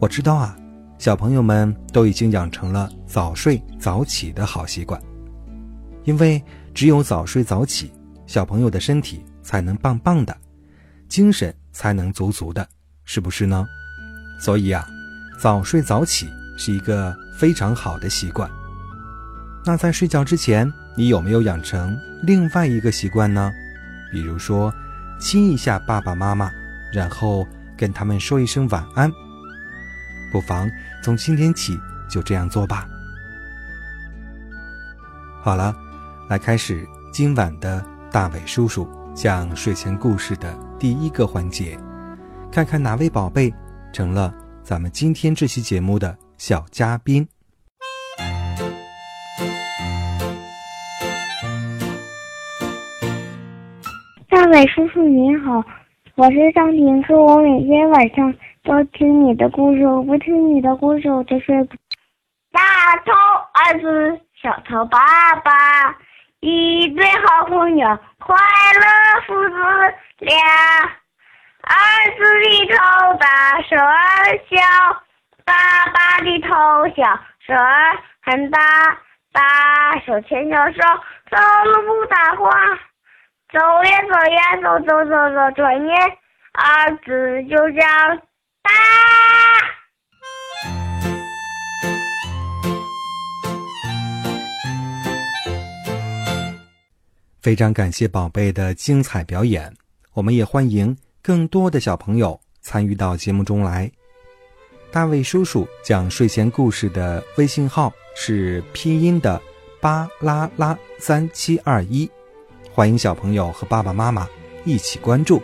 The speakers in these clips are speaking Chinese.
我知道啊，小朋友们都已经养成了早睡早起的好习惯，因为只有早睡早起，小朋友的身体才能棒棒的，精神才能足足的，是不是呢？所以啊，早睡早起是一个非常好的习惯。那在睡觉之前，你有没有养成另外一个习惯呢？比如说，亲一下爸爸妈妈，然后跟他们说一声晚安。不妨从今天起就这样做吧。好了，来开始今晚的大伟叔叔讲睡前故事的第一个环节，看看哪位宝贝成了咱们今天这期节目的小嘉宾。大伟叔叔您好，我是张婷是，我每天晚上。都听你的故事，我不听你的故事我就睡不。大头儿子，小头爸爸，一对好朋友，快乐父子俩。儿子的头大，手儿小，爸爸的头小，手儿很大，大手牵小手，走路不打滑，走呀走呀走走走走，转眼儿子就这样。啊！非常感谢宝贝的精彩表演，我们也欢迎更多的小朋友参与到节目中来。大卫叔叔讲睡前故事的微信号是拼音的巴拉拉三七二一，欢迎小朋友和爸爸妈妈一起关注，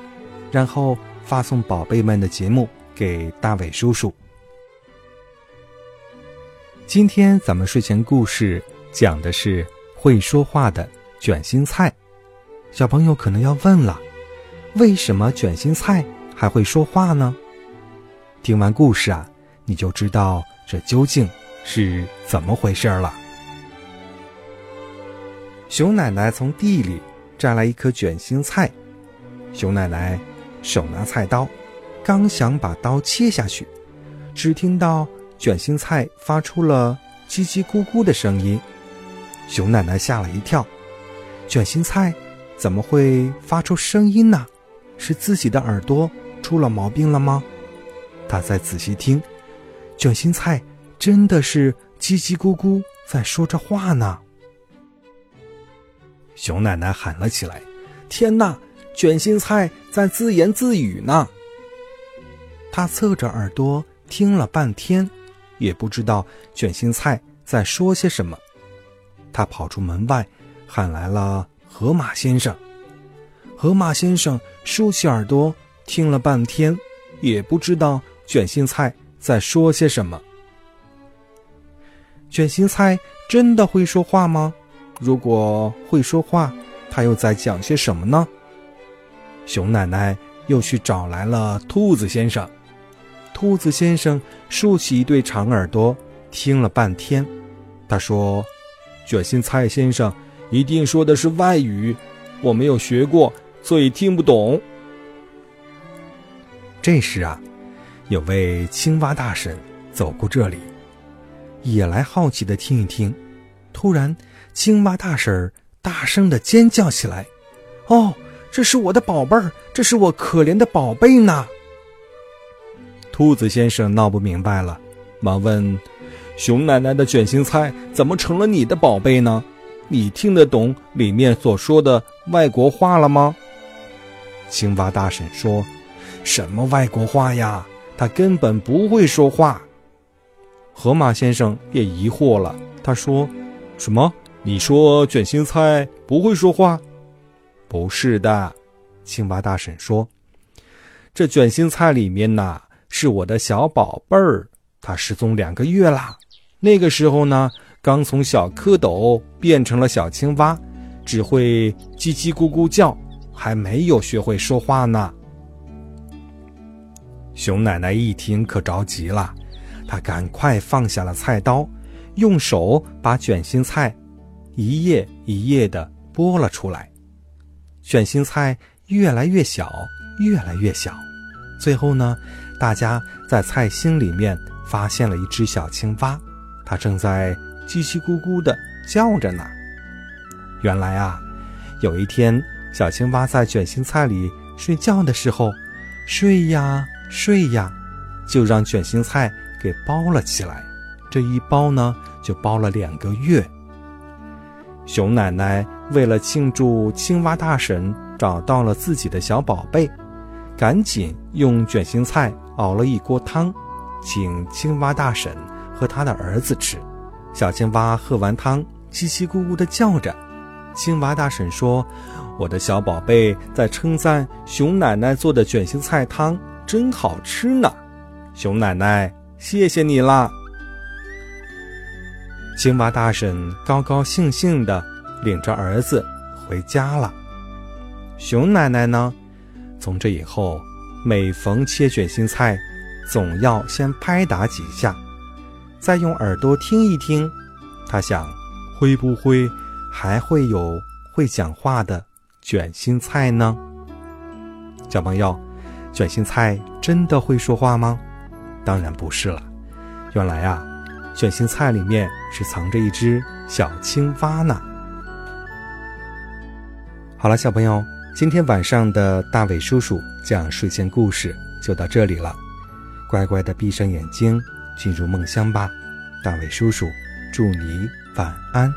然后发送宝贝们的节目。给大伟叔叔。今天咱们睡前故事讲的是会说话的卷心菜。小朋友可能要问了，为什么卷心菜还会说话呢？听完故事啊，你就知道这究竟是怎么回事了。熊奶奶从地里摘来一颗卷心菜，熊奶奶手拿菜刀。刚想把刀切下去，只听到卷心菜发出了叽叽咕咕的声音，熊奶奶吓了一跳。卷心菜怎么会发出声音呢？是自己的耳朵出了毛病了吗？她再仔细听，卷心菜真的是叽叽咕咕在说着话呢。熊奶奶喊了起来：“天哪，卷心菜在自言自语呢！”他侧着耳朵听了半天，也不知道卷心菜在说些什么。他跑出门外，喊来了河马先生。河马先生竖起耳朵听了半天，也不知道卷心菜在说些什么。卷心菜真的会说话吗？如果会说话，他又在讲些什么呢？熊奶奶又去找来了兔子先生。兔子先生竖起一对长耳朵，听了半天，他说：“卷心菜先生一定说的是外语，我没有学过，所以听不懂。”这时啊，有位青蛙大婶走过这里，也来好奇的听一听。突然，青蛙大婶大声的尖叫起来：“哦，这是我的宝贝儿，这是我可怜的宝贝呢！”兔子先生闹不明白了，忙问：“熊奶奶的卷心菜怎么成了你的宝贝呢？你听得懂里面所说的外国话了吗？”青蛙大婶说：“什么外国话呀？他根本不会说话。”河马先生也疑惑了，他说：“什么？你说卷心菜不会说话？不是的。”青蛙大婶说：“这卷心菜里面呐。”是我的小宝贝儿，他失踪两个月啦。那个时候呢，刚从小蝌蚪变成了小青蛙，只会叽叽咕咕叫，还没有学会说话呢。”熊奶奶一听，可着急了，她赶快放下了菜刀，用手把卷心菜一叶一叶的剥了出来。卷心菜越来越小，越来越小，最后呢，大家在菜心里面发现了一只小青蛙，它正在叽叽咕咕的叫着呢。原来啊，有一天，小青蛙在卷心菜里睡觉的时候，睡呀。睡呀，就让卷心菜给包了起来。这一包呢，就包了两个月。熊奶奶为了庆祝青蛙大婶找到了自己的小宝贝，赶紧用卷心菜熬了一锅汤，请青蛙大婶和他的儿子吃。小青蛙喝完汤，叽叽咕咕地叫着。青蛙大婶说：“我的小宝贝在称赞熊奶奶做的卷心菜汤。”真好吃呢，熊奶奶，谢谢你啦！青蛙大婶高高兴兴的领着儿子回家了。熊奶奶呢，从这以后，每逢切卷心菜，总要先拍打几下，再用耳朵听一听。他想，会不会还会有会讲话的卷心菜呢？小朋友。卷心菜真的会说话吗？当然不是了。原来啊，卷心菜里面是藏着一只小青蛙呢。好了，小朋友，今天晚上的大伟叔叔讲睡前故事就到这里了。乖乖的闭上眼睛，进入梦乡吧。大伟叔叔祝你晚安。